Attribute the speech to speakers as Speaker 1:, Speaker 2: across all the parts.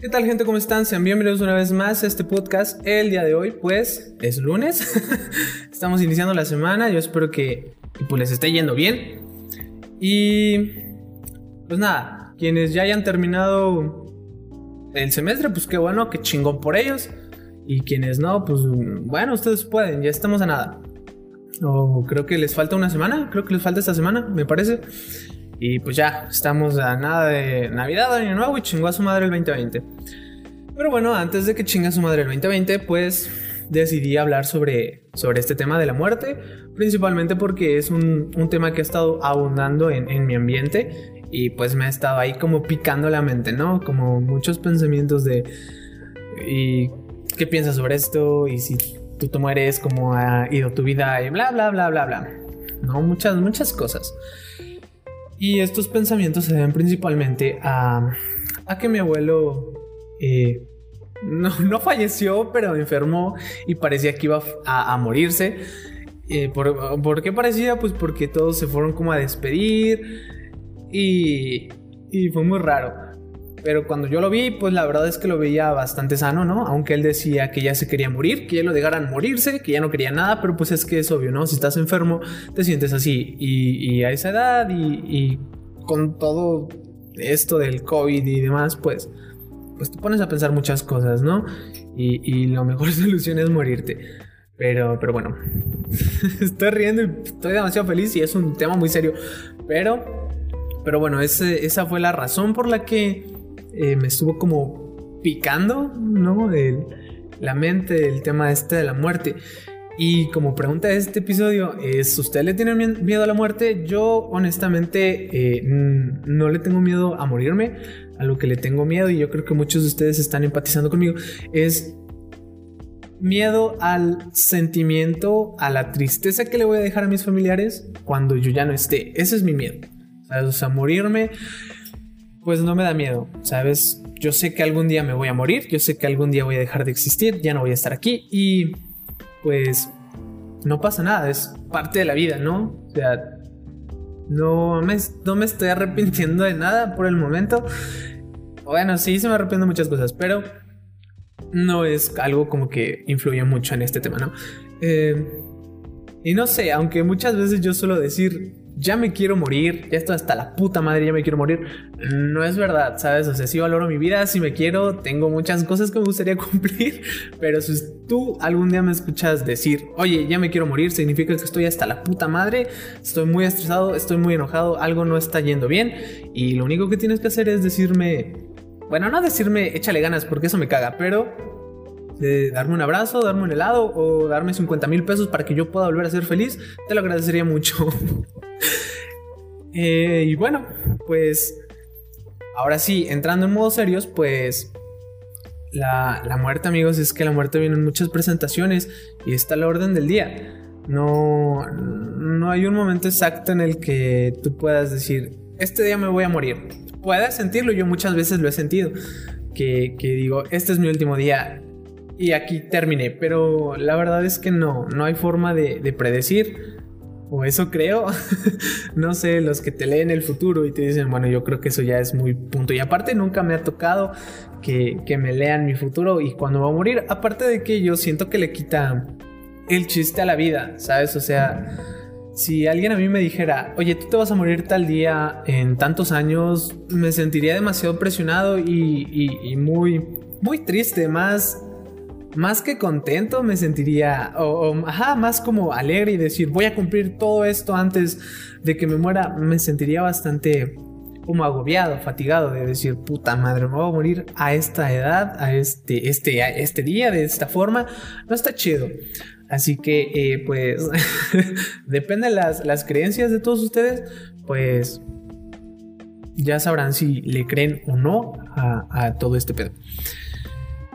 Speaker 1: ¿Qué tal gente? ¿Cómo están? Sean bienvenidos una vez más a este podcast. El día de hoy pues es lunes. Estamos iniciando la semana. Yo espero que, pues, les esté yendo bien. Y pues nada, quienes ya hayan terminado el semestre, pues qué bueno, qué chingón por ellos. Y quienes no, pues bueno, ustedes pueden, ya estamos a nada. O creo que les falta una semana, creo que les falta esta semana, me parece. Y pues ya, estamos a nada de Navidad, Año Nuevo y chingó a su madre el 2020. Pero bueno, antes de que chinga a su madre el 2020, pues decidí hablar sobre, sobre este tema de la muerte, principalmente porque es un, un tema que ha estado abundando en, en mi ambiente y pues me ha estado ahí como picando la mente, ¿no? Como muchos pensamientos de... ¿Y qué piensas sobre esto? Y si tú te mueres, cómo ha ido tu vida y bla, bla, bla, bla, bla. No, muchas, muchas cosas. Y estos pensamientos se deben principalmente a, a que mi abuelo eh, no, no, falleció, pero enfermó y parecía que iba a, morirse. Eh, ¿por, ¿por, qué parecía? Pues porque todos se fueron como a despedir y, y fue muy raro. Pero cuando yo lo vi, pues la verdad es que lo veía bastante sano, ¿no? Aunque él decía que ya se quería morir, que ya lo dejaran morirse, que ya no quería nada, pero pues es que es obvio, ¿no? Si estás enfermo, te sientes así. Y, a esa edad y, con todo esto del COVID y demás, pues, pues te pones a pensar muchas cosas, ¿no? Y, y la mejor solución es morirte. Pero, pero bueno, estoy riendo y estoy demasiado feliz y es un tema muy serio. Pero, pero bueno, esa fue la razón por la que eh, me estuvo como picando, ¿no? El, la mente, el tema este de la muerte. Y como pregunta de este episodio es, ¿usted le tiene miedo a la muerte? Yo honestamente eh, no le tengo miedo a morirme. A lo que le tengo miedo, y yo creo que muchos de ustedes están empatizando conmigo, es miedo al sentimiento, a la tristeza que le voy a dejar a mis familiares cuando yo ya no esté. Ese es mi miedo. O sea, morirme pues no me da miedo, ¿sabes? Yo sé que algún día me voy a morir, yo sé que algún día voy a dejar de existir, ya no voy a estar aquí y pues no pasa nada, es parte de la vida, ¿no? O sea, no me, no me estoy arrepintiendo de nada por el momento. Bueno, sí, se me arrepiento de muchas cosas, pero no es algo como que influye mucho en este tema, ¿no? Eh, y no sé, aunque muchas veces yo suelo decir, ya me quiero morir, ya estoy hasta la puta madre, ya me quiero morir. No es verdad, ¿sabes? O sea, sí valoro mi vida, si me quiero, tengo muchas cosas que me gustaría cumplir, pero si tú algún día me escuchas decir, oye, ya me quiero morir, significa que estoy hasta la puta madre, estoy muy estresado, estoy muy enojado, algo no está yendo bien, y lo único que tienes que hacer es decirme, bueno, no decirme échale ganas, porque eso me caga, pero de darme un abrazo, darme un helado o darme 50 mil pesos para que yo pueda volver a ser feliz, te lo agradecería mucho. eh, y bueno, pues ahora sí, entrando en modos serios, pues la, muerte, amigos, es que la muerte viene en muchas presentaciones y está la orden del día. No, no hay un momento exacto en el que tú puedas decir, este día me voy a morir. Puedes sentirlo, yo muchas veces lo he sentido. Que, digo, este es mi último día, y aquí terminé. Pero la verdad es que no, no hay forma de predecir. O eso creo. no sé, los que te leen el futuro y te dicen, bueno, yo creo que eso ya es muy punto. Y aparte nunca me ha tocado que, que me lean mi futuro y cuando va a morir. Aparte de que yo siento que le quita el chiste a la vida, ¿sabes? O sea, si alguien a mí me dijera, oye, tú te vas a morir tal día en tantos años, me sentiría demasiado presionado y, y, y muy, muy triste, más más que contento me sentiría, o, ajá, más como alegre y decir, voy a cumplir todo esto antes de que me muera, me sentiría bastante como agobiado, fatigado de decir, puta madre, me voy a morir a esta edad, a este, este, a este día, de esta forma, no está chido. Así que, eh, pues, depende de las, las creencias de todos ustedes, pues ya sabrán si le creen o no a, a todo este pedo.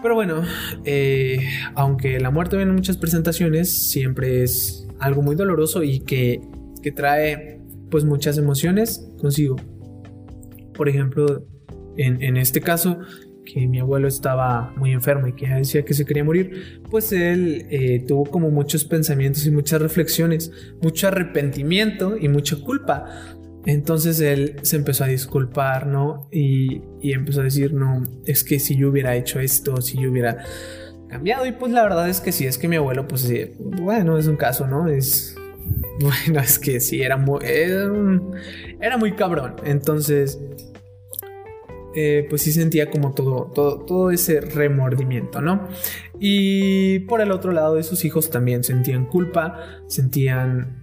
Speaker 1: Pero bueno, eh, aunque la muerte viene en muchas presentaciones, siempre es algo muy doloroso y que, que trae pues muchas emociones consigo. Por ejemplo, en, en, este caso, que mi abuelo estaba muy enfermo y que decía que se quería morir, pues él eh, tuvo como muchos pensamientos y muchas reflexiones, mucho arrepentimiento y mucha culpa Entonces él se empezó a disculpar, ¿no? Y, y, empezó a decir, no, es que si yo hubiera hecho esto, si yo hubiera cambiado. Y pues la verdad es que sí, es que mi abuelo, pues sí, bueno, es un caso, ¿no? Es, bueno, es que sí, era muy, era, muy cabrón. Entonces, eh, pues sí sentía como todo, todo, todo ese remordimiento, ¿no? Y por el otro lado de sus hijos también sentían culpa, sentían,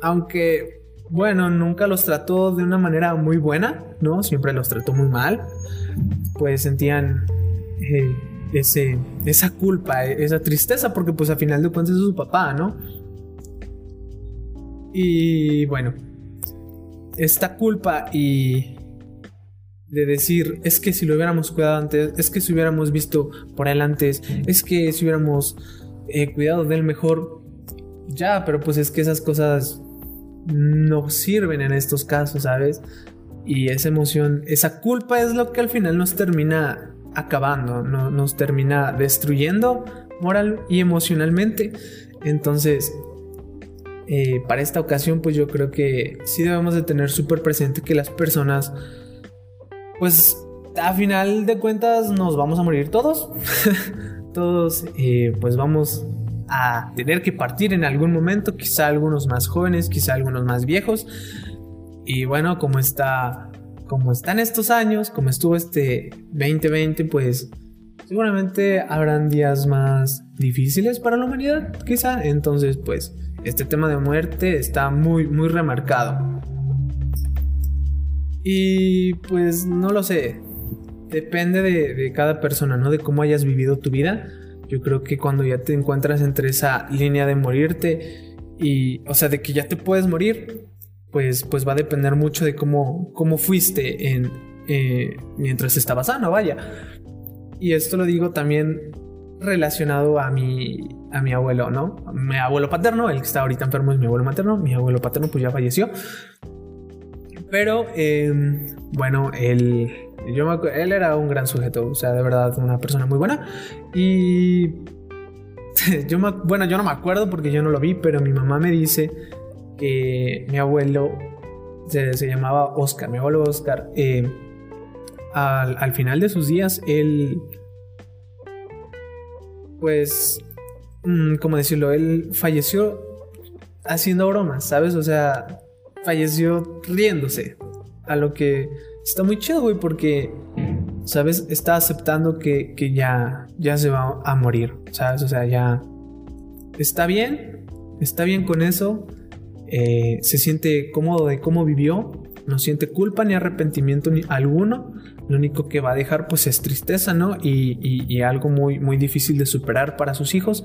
Speaker 1: aunque bueno, nunca los trató de una manera muy buena, ¿no? Siempre los trató muy mal. Pues sentían eh, ese, esa culpa, esa tristeza, porque pues a final de cuentas es su papá, ¿no? Y bueno, esta culpa y de decir, es que si lo hubiéramos cuidado antes, es que si hubiéramos visto por él antes, es que si hubiéramos eh, cuidado de él mejor, ya, pero pues es que esas cosas no sirven en estos casos, ¿sabes? Y esa emoción, esa culpa es lo que al final nos termina acabando, no, nos termina destruyendo moral y emocionalmente. Entonces, eh, para esta ocasión, pues yo creo que sí debemos de tener súper presente que las personas, pues a final de cuentas nos vamos a morir todos. todos, eh, pues vamos a tener que partir en algún momento, quizá algunos más jóvenes, quizá algunos más viejos. Y bueno, como está, como están estos años, como estuvo este 2020, pues seguramente habrán días más difíciles para la humanidad, quizá. Entonces, pues este tema de muerte está muy, muy remarcado. Y pues no lo sé, depende de, de cada persona, ¿no? De cómo hayas vivido tu vida yo creo que cuando ya te encuentras entre esa línea de morirte y, o sea, de que ya te puedes morir, pues, pues va a depender mucho de cómo, cómo fuiste eh, mientras estabas sano, vaya. Y esto lo digo también relacionado a mi, a mi abuelo, ¿no? mi abuelo paterno, el que está ahorita enfermo es mi abuelo materno, mi abuelo paterno pues ya falleció. Pero, em, bueno, él él era un gran sujeto, o sea, de verdad, una persona muy buena. Y yo bueno, yo no me acuerdo porque yo no lo vi, pero mi mamá me dice que mi abuelo se, llamaba Oscar, mi abuelo Oscar, eh, al, final de sus días, él, pues, mm, ¿cómo decirlo? Él falleció haciendo bromas, ¿sabes? O sea, falleció riéndose. A lo que está muy chido, güey, porque, ¿sabes? Está aceptando que, ya, ya se va a morir, ¿sabes? O sea, ya está bien, está bien con eso, eh, se siente cómodo de cómo vivió, no siente culpa ni arrepentimiento alguno, lo único que va a dejar pues es tristeza, ¿no? Y, algo muy, muy difícil de superar para sus hijos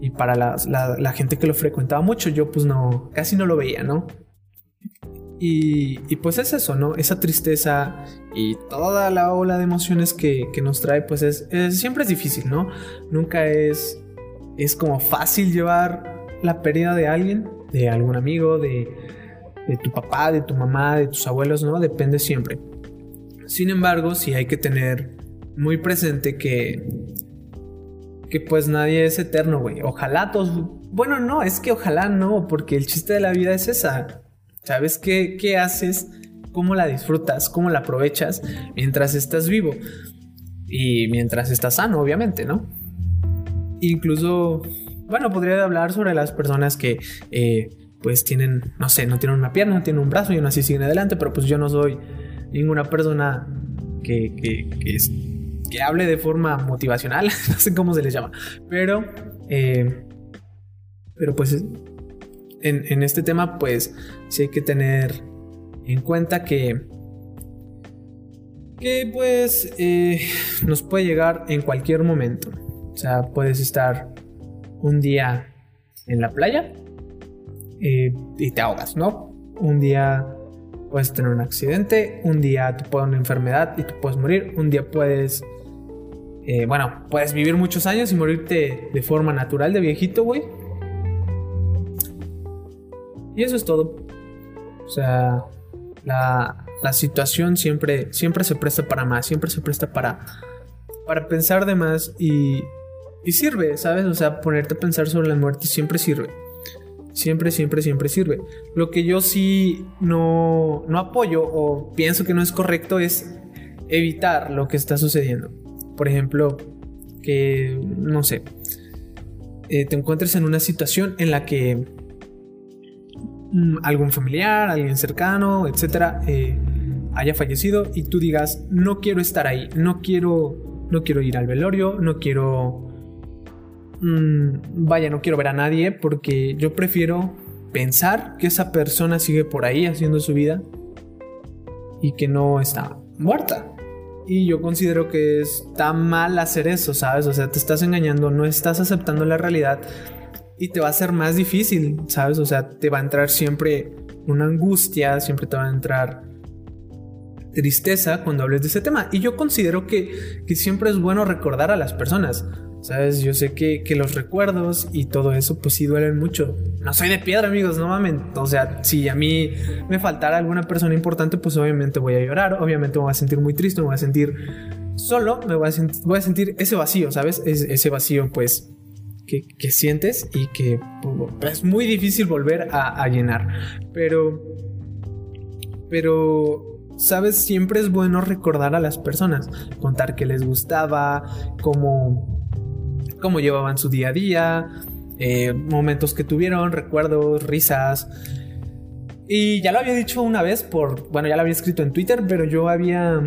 Speaker 1: y para la, la, gente que lo frecuentaba mucho, yo pues no, casi no lo veía, ¿no? Y, pues es eso, ¿no? Esa tristeza y toda la ola de emociones que, nos trae, pues es, siempre es difícil, ¿no? Nunca es, es como fácil llevar la pérdida de alguien, de algún amigo, de, de tu papá, de tu mamá, de tus abuelos, ¿no? Depende siempre. Sin embargo, sí hay que tener muy presente que, que pues nadie es eterno, güey. Ojalá todos... Bueno, no, es que ojalá no, porque el chiste de la vida es esa ¿Sabes qué, qué haces? ¿Cómo la disfrutas? ¿Cómo la aprovechas mientras estás vivo? Y mientras estás sano, obviamente, ¿no? Incluso, bueno, podría hablar sobre las personas que, eh, pues, tienen, no sé, no tienen una pierna, no tienen un brazo y aún así siguen adelante, pero pues yo no soy ninguna persona que, que, que, hable de forma motivacional, no sé cómo se les llama, pero, eh, pero pues en, este tema, pues sí hay que tener en cuenta que, que pues eh, nos puede llegar en cualquier momento. O sea, puedes estar un día en la playa eh, y te ahogas, ¿no? Un día puedes tener un accidente, un día te puede una enfermedad y tú puedes morir, un día puedes, eh, bueno, puedes vivir muchos años y morirte de forma natural de viejito, güey. Y eso es todo. O sea, la, situación siempre, siempre se presta para más, siempre se presta para, para pensar de más y, y sirve, ¿sabes? O sea, ponerte a pensar sobre la muerte siempre sirve. Siempre, siempre, siempre sirve. Lo que yo sí no, no apoyo o pienso que no es correcto es evitar lo que está sucediendo. Por ejemplo, que, no sé, eh, te encuentres en una situación en la que algún familiar, alguien cercano, etcétera, eh, haya fallecido y tú digas, no quiero estar ahí, no quiero, no quiero ir al velorio, no quiero Mm, vaya, no quiero ver a nadie porque yo prefiero pensar que esa persona sigue por ahí haciendo su vida y que no está muerta. Y yo considero que está mal hacer eso, ¿sabes? O sea, te estás engañando, no estás aceptando la realidad y te va a ser más difícil, ¿sabes? O sea, te va a entrar siempre una angustia, siempre te va a entrar tristeza cuando hables de ese tema. Y yo considero que, que siempre es bueno recordar a las personas. ¿Sabes? Yo sé que, los recuerdos y todo eso pues sí duelen mucho. No soy de piedra, amigos, no mames. O sea, si a mí me faltara alguna persona importante, pues obviamente voy a llorar, obviamente me voy a sentir muy triste, me voy a sentir solo, me voy a sentir ese vacío, ¿sabes? ese vacío pues que, sientes y que pues, es muy difícil volver a, llenar. Pero... Pero sabes, siempre es bueno recordar a las personas, contar qué les gustaba, cómo, cómo llevaban su día a día, eh, momentos que tuvieron, recuerdos, risas. Y ya lo había dicho una vez por, bueno, ya lo había escrito en Twitter, pero yo había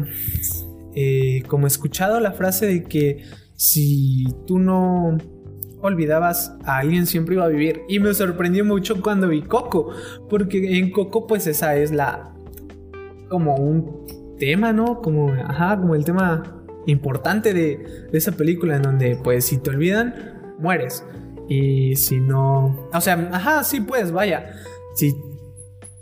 Speaker 1: eh, como escuchado la frase de que si tú no olvidabas a alguien siempre iba a vivir. Y me sorprendió mucho cuando vi Coco, porque en Coco pues esa es la como un tema, ¿no? Como, ajá, como el tema importante de, esa película en donde pues si te olvidan, mueres. Y si no... O sea, ajá, sí pues, vaya. Si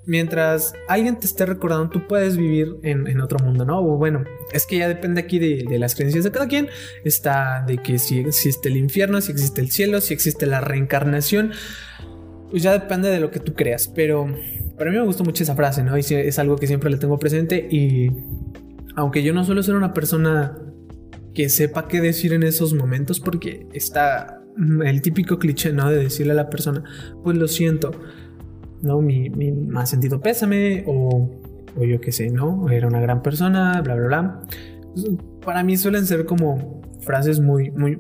Speaker 1: mientras alguien te esté recordando, tú puedes vivir en, otro mundo, ¿no? O bueno, es que ya depende aquí de, las creencias de cada quien. Está de que si existe el infierno, si existe el cielo, si existe la reencarnación. Pues ya depende de lo que tú creas. Pero para mí me gustó mucho esa frase, ¿no? Y es algo que siempre le tengo presente. Y aunque yo no suelo ser una persona que sepa qué decir en esos momentos porque está el típico cliché, ¿no? De decirle a la persona, pues lo siento, ¿no? Mi, mi más sentido pésame o, o yo qué sé, ¿no? Era una gran persona, bla, bla, bla. Para mí suelen ser como frases muy, muy,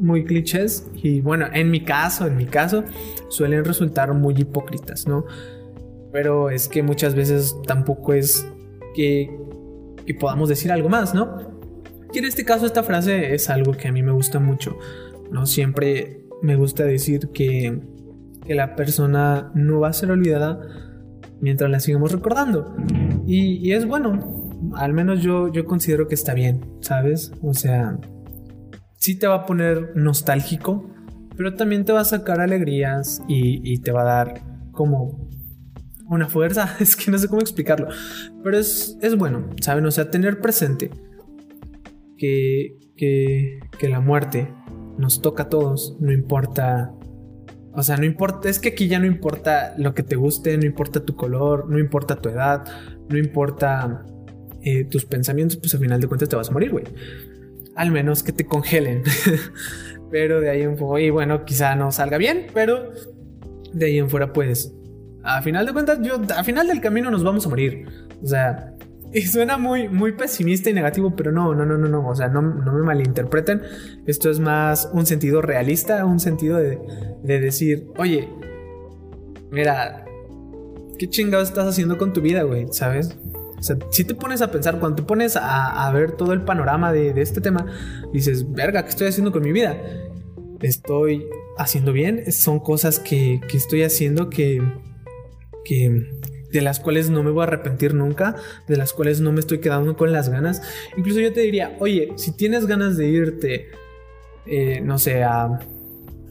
Speaker 1: muy clichés y bueno, en mi caso, en mi caso, suelen resultar muy hipócritas, ¿no? Pero es que muchas veces tampoco es que, que podamos decir algo más, ¿no? Y en este caso esta frase es algo que a mí me gusta mucho. No siempre me gusta decir que, que la persona no va a ser olvidada mientras la sigamos recordando. Y, es bueno, al menos yo, yo considero que está bien, ¿sabes? O sea, sí te va a poner nostálgico, pero también te va a sacar alegrías y, te va a dar como una fuerza, es que no sé cómo explicarlo, pero es, es bueno, ¿saben? O sea, tener presente que, que, la muerte nos toca a todos, no importa o sea, no importa, es que aquí ya no importa lo que te guste, no importa tu color, no importa tu edad, no importa eh, tus pensamientos, pues al final de cuentas te vas a morir, güey. Al menos que te congelen. pero de ahí en fuera, y bueno, quizá no salga bien, pero de ahí en fuera, pues, a final de cuentas, yo, a final del camino nos vamos a morir. O sea, y suena muy, muy pesimista y negativo, pero no, no, no, no, no. O sea, no, no me malinterpreten. Esto es más un sentido realista, un sentido de, de decir, oye, mira, ¿qué chingados estás haciendo con tu vida, güey? ¿Sabes? O sea, si te pones a pensar, cuando te pones a, a ver todo el panorama de, de, este tema, dices, verga, ¿qué estoy haciendo con mi vida? Estoy haciendo bien, son cosas que, que estoy haciendo que, que, de las cuales no me voy a arrepentir nunca, de las cuales no me estoy quedando con las ganas. Incluso yo te diría, oye, si tienes ganas de irte, eh, no sé, a,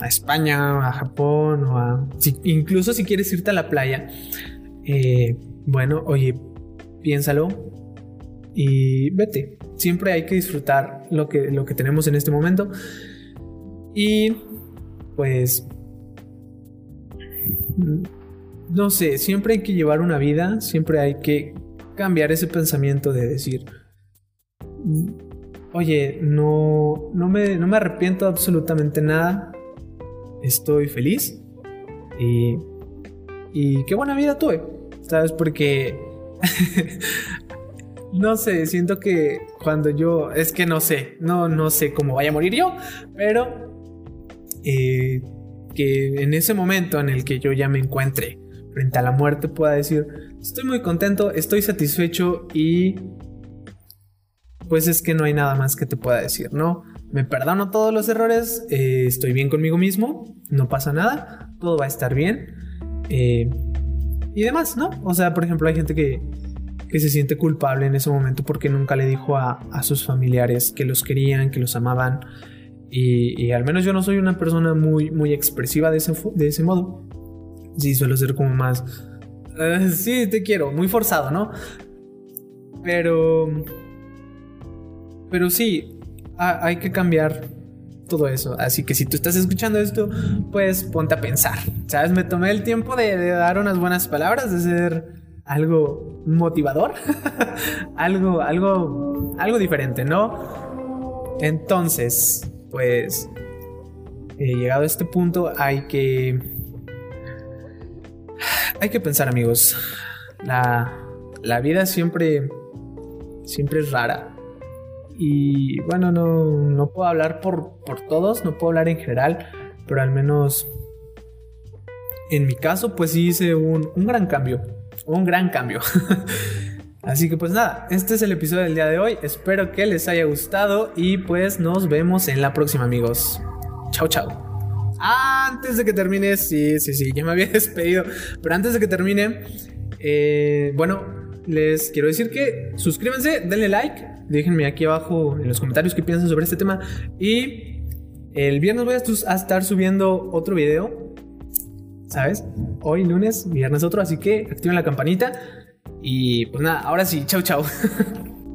Speaker 1: España, a Japón, o a... incluso si quieres irte a la playa, eh, bueno, oye, piénsalo y vete. Siempre hay que disfrutar lo que, lo que tenemos en este momento. Y pues no sé, siempre hay que llevar una vida, siempre hay que cambiar ese pensamiento de decir, oye, no, no, me, no me arrepiento absolutamente nada, estoy feliz y y qué buena vida tuve, ¿sabes? Porque no sé, siento que cuando yo, es que no sé, no, no sé cómo vaya a morir yo, pero eh, que en ese momento en el que yo ya me encuentre frente a la muerte pueda decir, estoy muy contento, estoy satisfecho y pues es que no hay nada más que te pueda decir, ¿no? Me perdono todos los errores, eh, estoy bien conmigo mismo, no pasa nada, todo va a estar bien. Eh, y demás, ¿no? O sea, por ejemplo, hay gente que, que se siente culpable en ese momento porque nunca le dijo a, a sus familiares que los querían, que los amaban. Y, al menos yo no soy una persona muy, muy expresiva de ese, de ese modo. Sí, suelo ser como más... Uh, sí, te quiero, muy forzado, ¿no? Pero... Pero sí, hay que cambiar todo eso. Así que si tú estás escuchando esto, pues ponte a pensar. ¿Sabes? Me tomé el tiempo de, de dar unas buenas palabras, de ser algo motivador, algo, algo, algo diferente, ¿no? Entonces, pues, eh, llegado a este punto, hay que, hay que pensar, amigos. La, la vida siempre, siempre es rara. Y bueno, no, no puedo hablar por, por todos, no puedo hablar en general, pero al menos en mi caso, pues sí hice un, un gran cambio un gran cambio. Así que pues nada, este es el episodio del día de hoy. Espero que les haya gustado y pues nos vemos en la próxima amigos. Chao, chao. Antes de que termine, sí, sí, sí, ya me había despedido. Pero antes de que termine, eh, bueno, les quiero decir que suscríbanse, denle like, déjenme aquí abajo en los comentarios qué piensan sobre este tema. Y el viernes voy a estar subiendo otro video ¿sabes? Hoy lunes, viernes otro, así que activen la campanita. Y pues nada, ahora sí, chau chau.